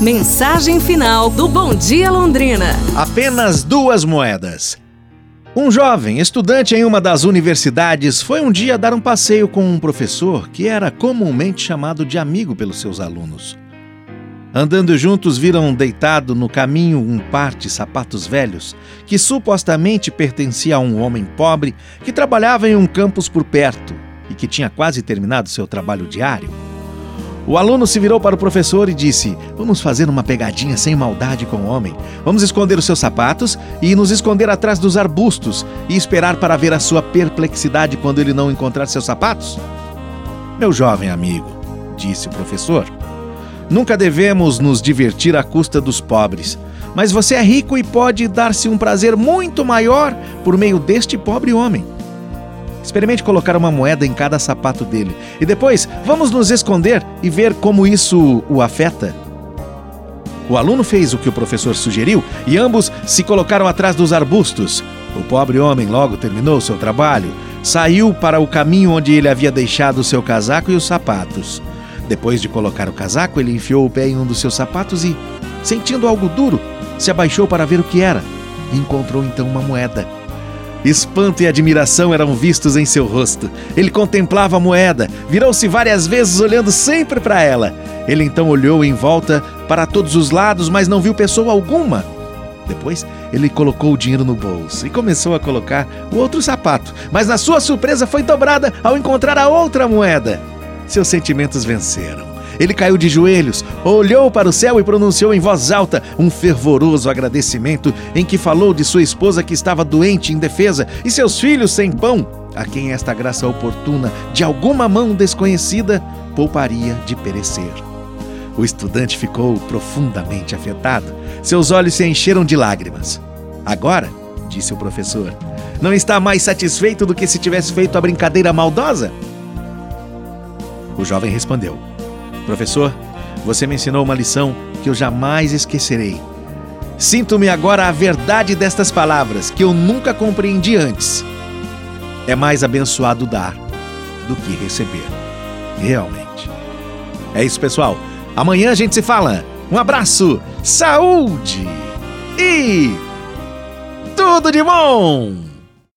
Mensagem final do Bom Dia Londrina. Apenas duas moedas. Um jovem estudante em uma das universidades foi um dia dar um passeio com um professor que era comumente chamado de amigo pelos seus alunos. Andando juntos, viram deitado no caminho um par de sapatos velhos que supostamente pertencia a um homem pobre que trabalhava em um campus por perto e que tinha quase terminado seu trabalho diário. O aluno se virou para o professor e disse: Vamos fazer uma pegadinha sem maldade com o homem. Vamos esconder os seus sapatos e nos esconder atrás dos arbustos e esperar para ver a sua perplexidade quando ele não encontrar seus sapatos? Meu jovem amigo, disse o professor, nunca devemos nos divertir à custa dos pobres. Mas você é rico e pode dar-se um prazer muito maior por meio deste pobre homem. Experimente colocar uma moeda em cada sapato dele. E depois, vamos nos esconder e ver como isso o afeta. O aluno fez o que o professor sugeriu e ambos se colocaram atrás dos arbustos. O pobre homem logo terminou seu trabalho, saiu para o caminho onde ele havia deixado seu casaco e os sapatos. Depois de colocar o casaco, ele enfiou o pé em um dos seus sapatos e, sentindo algo duro, se abaixou para ver o que era. Encontrou então uma moeda. Espanto e admiração eram vistos em seu rosto. Ele contemplava a moeda, virou-se várias vezes olhando sempre para ela. Ele então olhou em volta para todos os lados, mas não viu pessoa alguma. Depois, ele colocou o dinheiro no bolso e começou a colocar o outro sapato, mas na sua surpresa foi dobrada ao encontrar a outra moeda. Seus sentimentos venceram. Ele caiu de joelhos, olhou para o céu e pronunciou em voz alta um fervoroso agradecimento em que falou de sua esposa que estava doente, indefesa, e seus filhos sem pão, a quem esta graça oportuna de alguma mão desconhecida pouparia de perecer. O estudante ficou profundamente afetado. Seus olhos se encheram de lágrimas. Agora, disse o professor, não está mais satisfeito do que se tivesse feito a brincadeira maldosa? O jovem respondeu: Professor, você me ensinou uma lição que eu jamais esquecerei. Sinto-me agora a verdade destas palavras que eu nunca compreendi antes. É mais abençoado dar do que receber. Realmente. É isso, pessoal. Amanhã a gente se fala. Um abraço, saúde e tudo de bom!